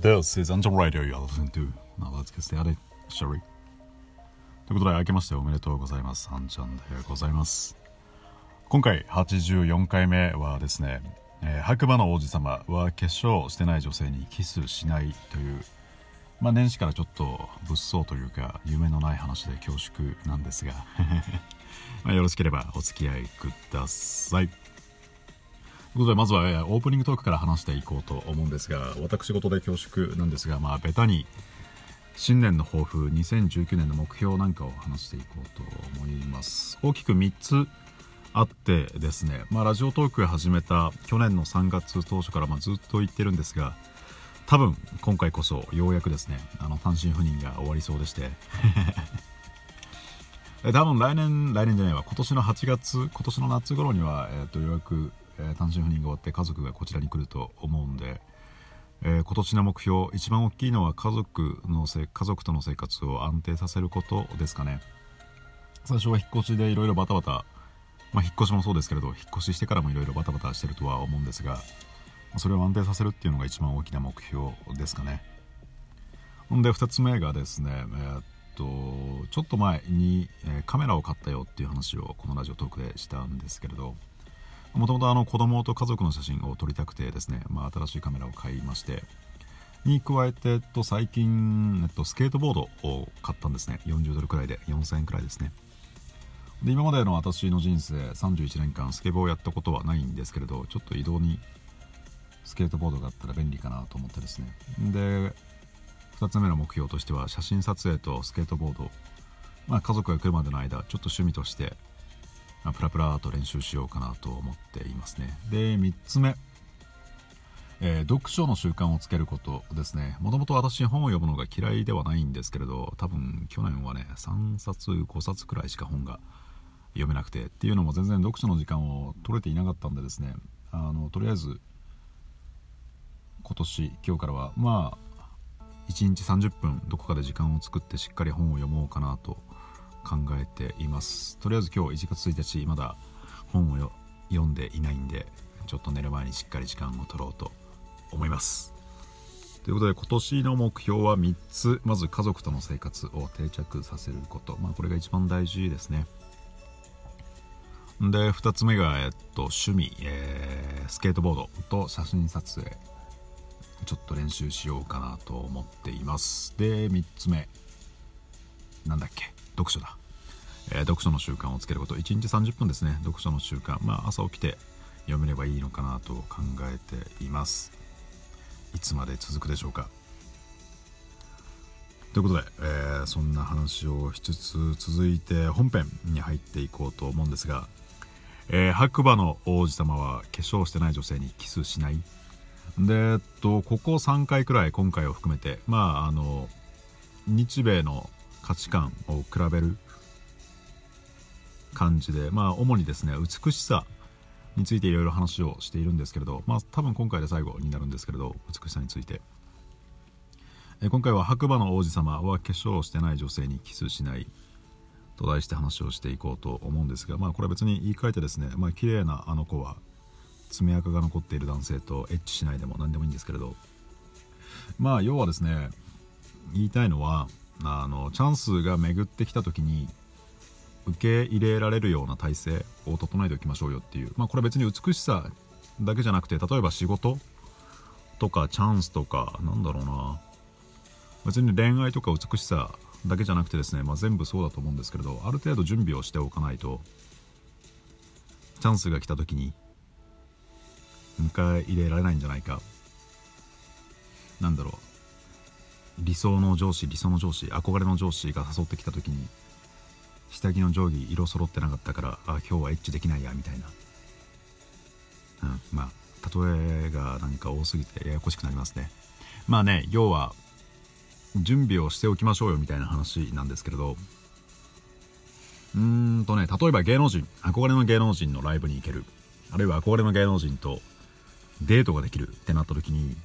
This is Angel Radio you're listening to. Now let's get started, shall we? ということで、明けましておめでとうございます。ハンちゃんでございます。今回84回目はですね、えー白馬の王子様は化粧してない女性にキスしないという、まあ年始からちょっと物騒というか、夢のない話で恐縮なんですが、まあよろしければお付き合いください。ということでまずは、えーオープニングトークから話していこうと思うんですが私事で恐縮なんですがまあベタに新年の抱負2019年の目標なんかを話していこうと思います。大きく3つあってですね、まあ、ラジオトーク始めた去年の3月当初からまあずっと言ってるんですが多分今回こそようやくですねあの単身赴任が終わりそうでして。多分来年来年じゃないわ。今年の8月今年の夏頃には、えー、とようやく、え単身赴任が終わって家族がこちらに来ると思うんで、えー今年の目標一番大きいのは家族のせ家族との生活を安定させることですかね。最初は引っ越しでいろいろバタバタまあ引っ越しもそうですけれど引っ越ししてからもいろいろバタバタしてるとは思うんですがそれを安定させるっていうのが一番大きな目標ですかね。ほんで2つ目がですね、えーっとちょっと前に、えカメラを買ったよっていう話をこのラジオトークでしたんですけれどもともとあの子供と家族の写真を撮りたくてですね、まあ、新しいカメラを買いましてに加えて、えっと、最近、えっと、スケートボードを買ったんですね。40ドルくらいで4000円くらいですね。で今までの私の人生31年間スケボーをやったことはないんですけれどちょっと移動にスケートボードがあったら便利かなと思ってですね。で2つ目の目標としては写真撮影とスケートボード、まあ、家族が来るまでの間ちょっと趣味として、プラプラと練習しようかなと思っていますね。で3つ目。えー読書の習慣をつけることですね。もともと私本を読むのが嫌いではないんですけれど多分去年はね3冊5冊くらいしか本が読めなくてっていうのも全然読書の時間を取れていなかったんでですね。あのとりあえず今年今日からはまあ1日30分どこかで時間を作ってしっかり本を読もうかなと考えています。とりあえず今日1月1日まだ本を読んでいないんでちょっと寝る前にしっかり時間を取ろうと思います。ということで今年の目標は3つ。まず家族との生活を定着させること。まあこれが一番大事ですね。で2つ目が、えっと、趣味、えースケートボードと写真撮影。ちょっと練習しようかなと思っています。で3つ目。なんだっけ。読書だ、えー読書の習慣をつけること。1日30分ですね。読書の習慣。まあ朝起きて読めればいいのかなと考えています。いつまで続くでしょうか。ということで、えーそんな話をしつつ続いて本編に入っていこうと思うんですが、えー白馬の王子様は化粧してない女性にキスしない。でえっとここ3回くらい今回を含めてまああの日米の価値観を比べる感じでまあ主にですね美しさについていろいろ話をしているんですけれどまあ多分今回で最後になるんですけれど美しさについて。え今回は白馬の王子様は化粧をしてない女性にキスしないと題して話をしていこうと思うんですがまあこれは別に言い換えてですねまあ綺麗なあの子は爪垢が残っている男性とエッチしないでも何でもいいんですけれど。まあ要はですね言いたいのはあのチャンスが巡ってきた時に受け入れられるような体制を整えておきましょうよっていう。まあこれ別に美しさだけじゃなくて例えば仕事とかチャンスとかなんだろうな。別に恋愛とか美しさだけじゃなくてですね、まあ、全部そうだと思うんですけれどある程度準備をしておかないとチャンスが来た時に迎え入れられないんじゃないか。なんだろう。理想の上司理想の上司憧れの上司が誘ってきた時に下着の定規色揃ってなかったからあ今日はエッチできないやみたいな。うんまあ例えがなんか多すぎてややこしくなりますね。まあね要は準備をしておきましょうよみたいな話なんですけれど。うーんとね例えば芸能人憧れの芸能人のライブに行ける。あるいは憧れの芸能人とデートができるってなった時に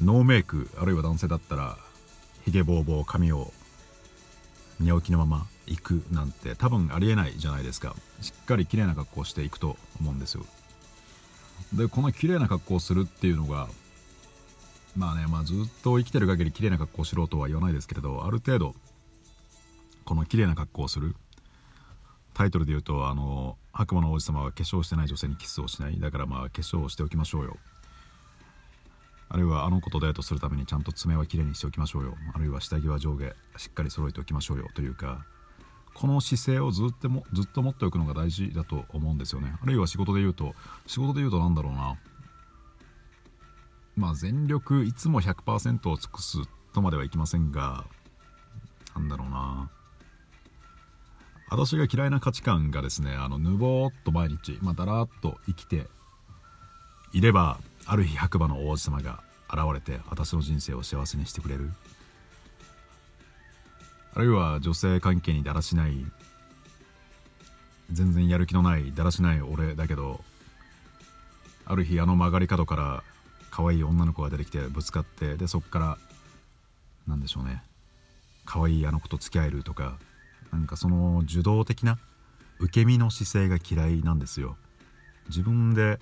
ノーメイクあるいは男性だったらひげぼうぼう髪を寝起きのまま行くなんて多分ありえないじゃないですか。しっかり綺麗な格好していくと思うんですよ。でこの綺麗な格好をするっていうのがまあね、まあ、ずっと生きてる限り綺麗な格好をしろとは言わないですけれどある程度この綺麗な格好をする。タイトルで言うとあの白馬の王子様は化粧してない女性にキスをしない。だからまあ化粧をしておきましょうよ。あるいはあの子とデートするためにちゃんと爪はきれいにしておきましょうよ。あるいは下着は上下しっかり揃えておきましょうよ。というかこの姿勢をずっともずっと持っておくのが大事だと思うんですよね。あるいは仕事で言うと仕事で言うと何だろうな。まあ全力いつも100%を尽くすとまではいきませんがなんだろうな。私が嫌いな価値観がですねあのぬぼーっと毎日、まあ、だらーっと生きていればある日白馬の王子様が現れて私の人生を幸せにしてくれる。あるいは女性関係にだらしない全然やる気のないだらしない俺だけどある日あの曲がり角から可愛い女の子が出てきてぶつかってでそっから何でしょうね。可愛いあの子と付き合えるとかなんかその受動的な受け身の姿勢が嫌いなんですよ。自分で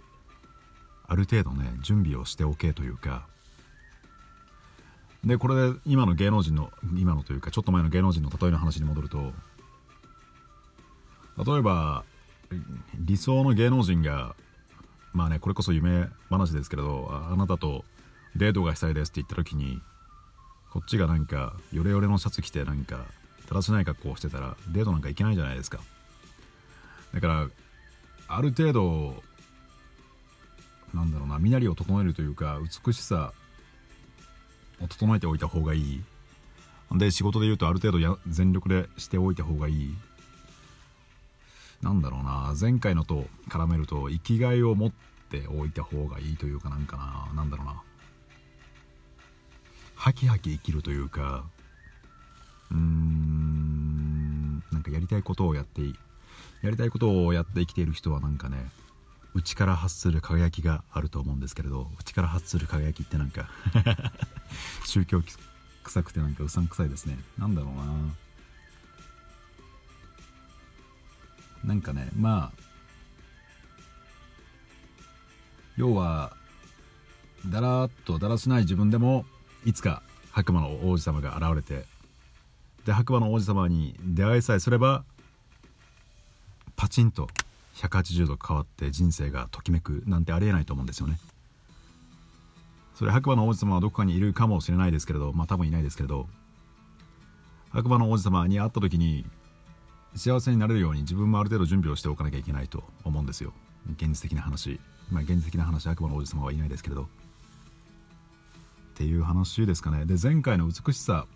ある程度ね準備をしておけというか。でこれで今の芸能人の今のというかちょっと前の芸能人の例えの話に戻ると例えば理想の芸能人がまあねこれこそ夢話ですけれどあなたとデートがしたいですって言った時にこっちがなんかヨレヨレのシャツ着てなんかだらしない格好をしてたらデートなんか行けないじゃないですか。だからある程度なんだろうな身なりを整えるというか美しさを整えておいた方がいい。で仕事で言うとある程度や全力でしておいた方がいい。なんだろうな前回のと絡めると生きがいを持っておいた方がいいというかなんかななんだろうな。ハキハキ生きるというかうーんなんかやりたいことをやっていやりたいことをやって生きている人はなんかね内から発する輝きがあると思うんですけれど内から発する輝きってなんか 宗教臭くてなんかうさんくさいですね。なんだろうな。なんかねまあ要はだらっとだらしない自分でもいつか白馬の王子様が現れてで白馬の王子様に出会いさえすればパチンと180度変わって人生がときめくなんてありえないと思うんですよね。それ白馬の王子様はどこかにいるかもしれないですけれどまあ多分いないですけれど白馬の王子様に会った時に幸せになれるように自分もある程度準備をしておかなきゃいけないと思うんですよ。現実的な話。まあ現実的な話白馬の王子様はいないですけれど。っていう話ですかね。で前回の美しさ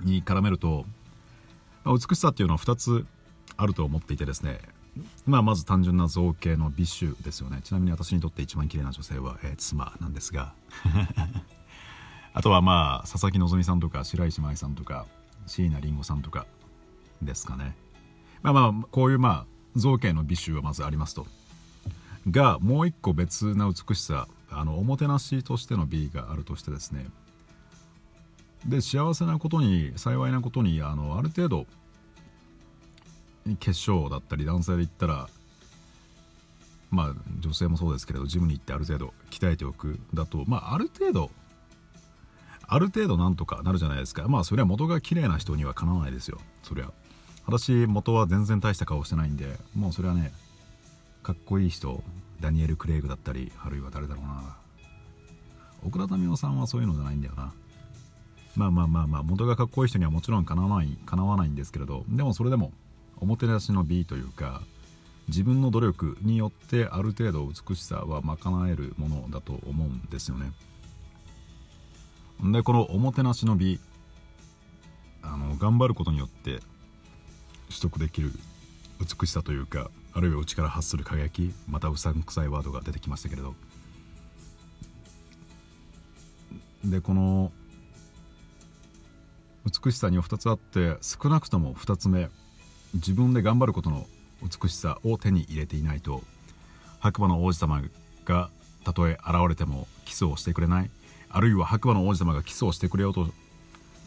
に絡めると、まあ、美しさっていうのは2つあると思っていてですねまあ、まず単純な造形の美酒ですよね。ちなみに私にとって一番綺麗な女性は、えー、妻なんですが。あとはまあ佐々木希さんとか白石麻衣さんとか椎名林檎さんとかですかね。まあまあこういうまあ造形の美酒はまずありますと。がもう一個別な美しさあのおもてなしとしての美があるとしてですね。で幸せなことに幸いなことにあのある程度決勝だったり男性で言ったらまあ女性もそうですけれどジムに行ってある程度鍛えておくだとまあある程度ある程度なんとかなるじゃないですか。まあそれは元が綺麗な人にはかなわないですよ。そりゃ。私元は全然大した顔してないんでもうそれはねかっこいい人ダニエル・クレイグだったりあるいは誰だろうな。奥田民生さんはそういうのじゃないんだよな。まあまあまあまあ元がかっこいい人にはもちろんかなわないかなわないんですけれど。でもそれでもおもてなしの美というか自分の努力によってある程度美しさは賄えるものだと思うんですよね。でこのおもてなしの美あの頑張ることによって取得できる美しさというかあるいは内から発する輝きまたうさんくさいワードが出てきましたけれど。でこの美しさには2つあって少なくとも2つ目。自分で頑張ることの美しさを手に入れていないと白馬の王子様がたとえ現れてもキスをしてくれないあるいは白馬の王子様がキスをしてくれようと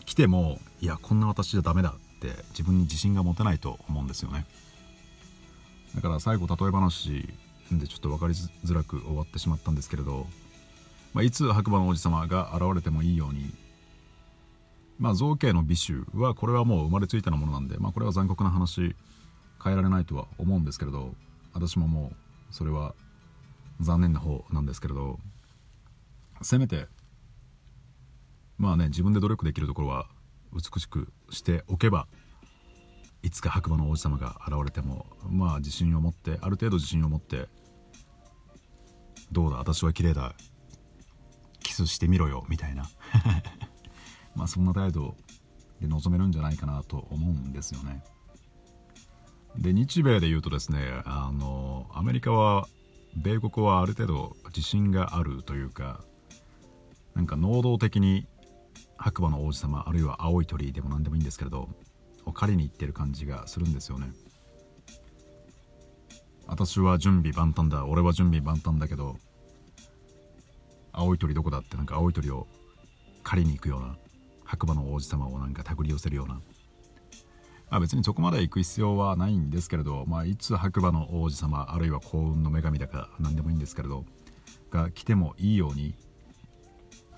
来てもいやこんな私じゃダメだって自分に自信が持てないと思うんですよね。だから最後例え話でちょっと分かりづらく終わってしまったんですけれどまあ、いつ白馬の王子様が現れてもいいようにまあ造形の美醜はこれはもう生まれついたものなんで、まあ、これは残酷な話変えられないとは思うんですけれど私ももうそれは残念な方なんですけれどせめてまあね自分で努力できるところは美しくしておけばいつか白馬の王子様が現れてもまあ自信を持ってある程度自信を持ってどうだ私は綺麗だキスしてみろよみたいな。まあそんな態度で臨めるんじゃないかなと思うんですよね。で日米で言うとですねあのアメリカは米国はある程度自信があるというかなんか能動的に白馬の王子様あるいは青い鳥でも何でもいいんですけれどを借りに行ってる感じがするんですよね。私は準備万端だ。俺は準備万端だけど青い鳥どこだってなんか青い鳥を借りに行くような白馬の王子様をなんか手繰り寄せるような、まあ、別にそこまで行く必要はないんですけれど、まあ、いつ白馬の王子様あるいは幸運の女神だか何でもいいんですけれどが来てもいいように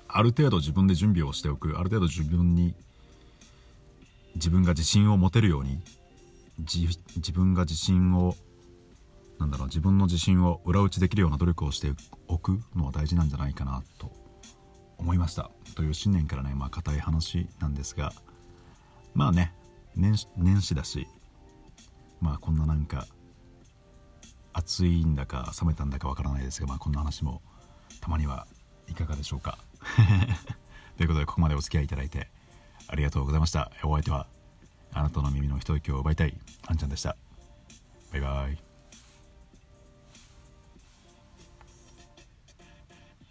ある程度自分で準備をしておくある程度自分に自分が自信を持てるように自分が自信をなんだろう自分の自信を裏打ちできるような努力をしておくのは大事なんじゃないかなと。思いました。という新年からねまあ硬い話なんですがまあね年年始だしまあこんななんか暑いんだか冷めたんだかわからないですが、まあ、こんな話もたまにはいかがでしょうか。ということでここまでお付き合いいただいてありがとうございました。お相手はあなたの耳の一息を奪いたいあんちゃんでした。バイバイ。